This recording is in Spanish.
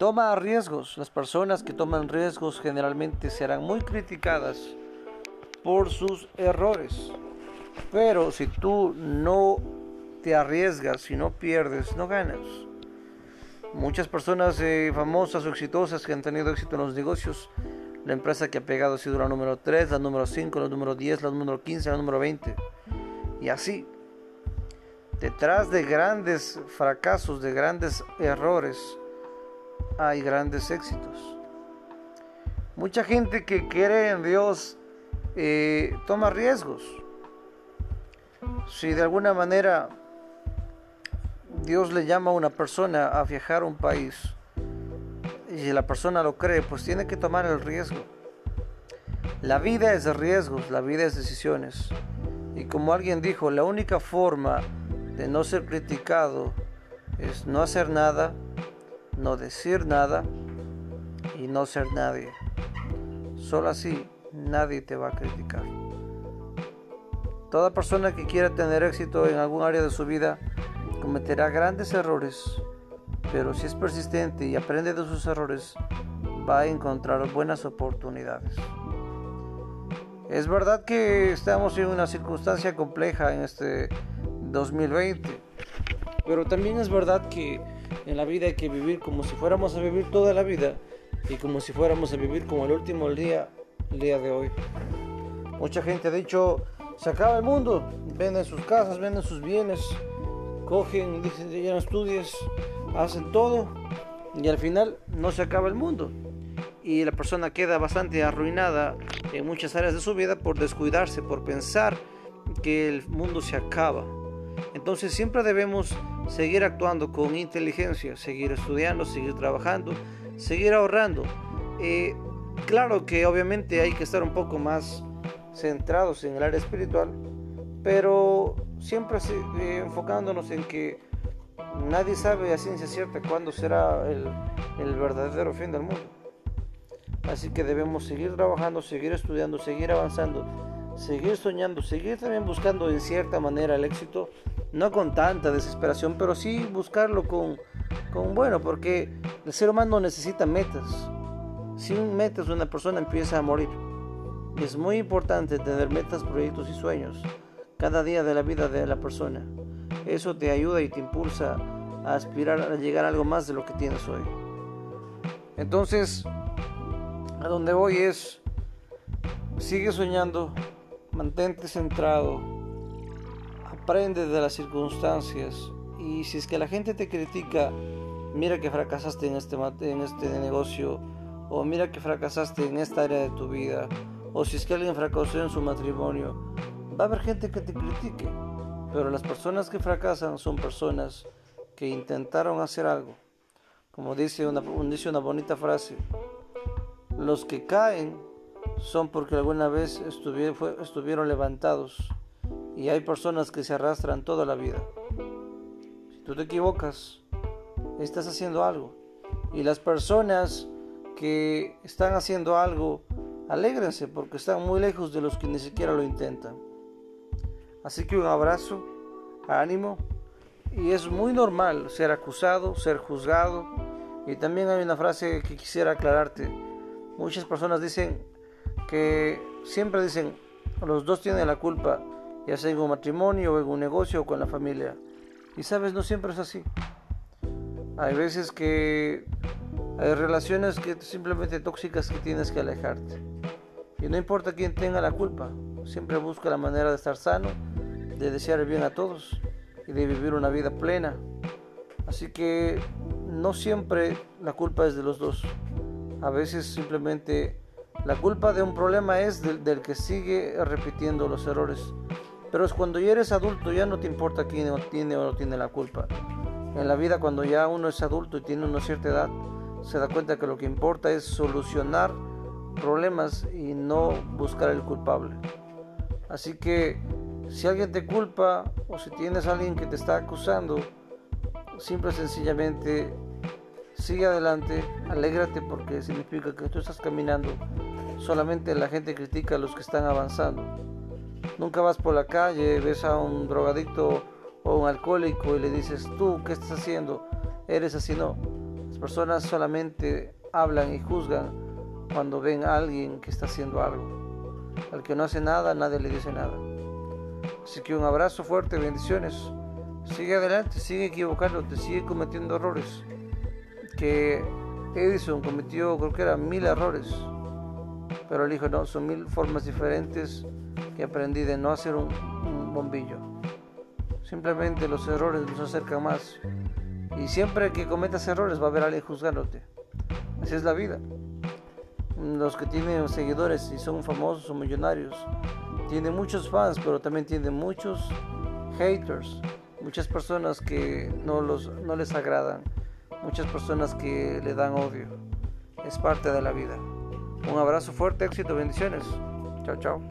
Toma riesgos. Las personas que toman riesgos generalmente serán muy criticadas por sus errores. Pero si tú no te arriesgas, si no pierdes, no ganas. Muchas personas eh, famosas o exitosas que han tenido éxito en los negocios, la empresa que ha pegado ha sido la número 3, la número 5, la número 10, la número 15, la número 20. Y así, detrás de grandes fracasos, de grandes errores, hay grandes éxitos. Mucha gente que cree en Dios eh, toma riesgos. Si de alguna manera Dios le llama a una persona a viajar a un país y la persona lo cree, pues tiene que tomar el riesgo. La vida es de riesgos, la vida es decisiones. Y como alguien dijo, la única forma de no ser criticado es no hacer nada, no decir nada y no ser nadie. Solo así nadie te va a criticar. Toda persona que quiera tener éxito en algún área de su vida cometerá grandes errores, pero si es persistente y aprende de sus errores, va a encontrar buenas oportunidades. Es verdad que estamos en una circunstancia compleja en este 2020, pero también es verdad que en la vida hay que vivir como si fuéramos a vivir toda la vida y como si fuéramos a vivir como el último día, el día de hoy. Mucha gente ha dicho, se acaba el mundo, venden sus casas, venden sus bienes, cogen, dicen, ya no estudies, hacen todo y al final no se acaba el mundo. Y la persona queda bastante arruinada en muchas áreas de su vida por descuidarse, por pensar que el mundo se acaba. Entonces siempre debemos seguir actuando con inteligencia, seguir estudiando, seguir trabajando, seguir ahorrando. Eh, claro que obviamente hay que estar un poco más centrados en el área espiritual, pero siempre eh, enfocándonos en que nadie sabe a ciencia cierta cuándo será el, el verdadero fin del mundo. Así que debemos seguir trabajando, seguir estudiando, seguir avanzando, seguir soñando, seguir también buscando en cierta manera el éxito, no con tanta desesperación, pero sí buscarlo con, con bueno, porque el ser humano necesita metas. Sin metas una persona empieza a morir. Es muy importante tener metas, proyectos y sueños cada día de la vida de la persona. Eso te ayuda y te impulsa a aspirar a llegar a algo más de lo que tienes hoy. Entonces, a donde voy es, sigue soñando, mantente centrado, aprende de las circunstancias. Y si es que la gente te critica, mira que fracasaste en este, en este negocio o mira que fracasaste en esta área de tu vida o si es que alguien fracasó en su matrimonio, Va a haber gente que te critique, pero las personas que fracasan son personas que intentaron hacer algo. Como dice una, dice una bonita frase, los que caen son porque alguna vez estuvieron, estuvieron levantados y hay personas que se arrastran toda la vida. Si tú te equivocas, estás haciendo algo. Y las personas que están haciendo algo, alégrense porque están muy lejos de los que ni siquiera lo intentan. Así que un abrazo, ánimo. Y es muy normal ser acusado, ser juzgado. Y también hay una frase que quisiera aclararte. Muchas personas dicen que siempre dicen, los dos tienen la culpa, ya sea en un matrimonio o en un negocio o con la familia. Y sabes, no siempre es así. Hay veces que hay relaciones que simplemente tóxicas que tienes que alejarte. Y no importa quién tenga la culpa, siempre busca la manera de estar sano de desear el bien a todos y de vivir una vida plena. Así que no siempre la culpa es de los dos. A veces simplemente la culpa de un problema es del, que sigue repitiendo los errores. Pero es cuando ya eres adulto ya no te importa quién tiene o no tiene la culpa. En la vida cuando ya uno es adulto y tiene una cierta edad, se da cuenta que lo que importa es solucionar problemas y no buscar el culpable. Así que si alguien te culpa o si tienes a alguien que te está acusando, simple y sencillamente sigue adelante, alégrate porque significa que tú estás caminando. Solamente la gente critica a los que están avanzando. Nunca vas por la calle, ves a un drogadicto o un alcohólico y le dices, tú, ¿qué estás haciendo? Eres así, no. Las personas solamente hablan y juzgan cuando ven a alguien que está haciendo algo. Al que no hace nada, nadie le dice nada. Así que un abrazo fuerte, bendiciones. Sigue adelante, sigue equivocándote, sigue cometiendo errores. Que Edison cometió, creo que eran mil errores. Pero él dijo, no, son mil formas diferentes que aprendí de no hacer un, bombillo. Simplemente los errores nos acercan más. Y siempre que cometas errores va a haber alguien juzgándote. Así es la vida. Los que tienen seguidores y son famosos o millonarios tienen muchos fans, pero también tienen muchos haters, muchas personas que no, los, no les agradan, muchas personas que le dan odio. Es parte de la vida. Un abrazo fuerte, éxito, bendiciones. Chao, chao.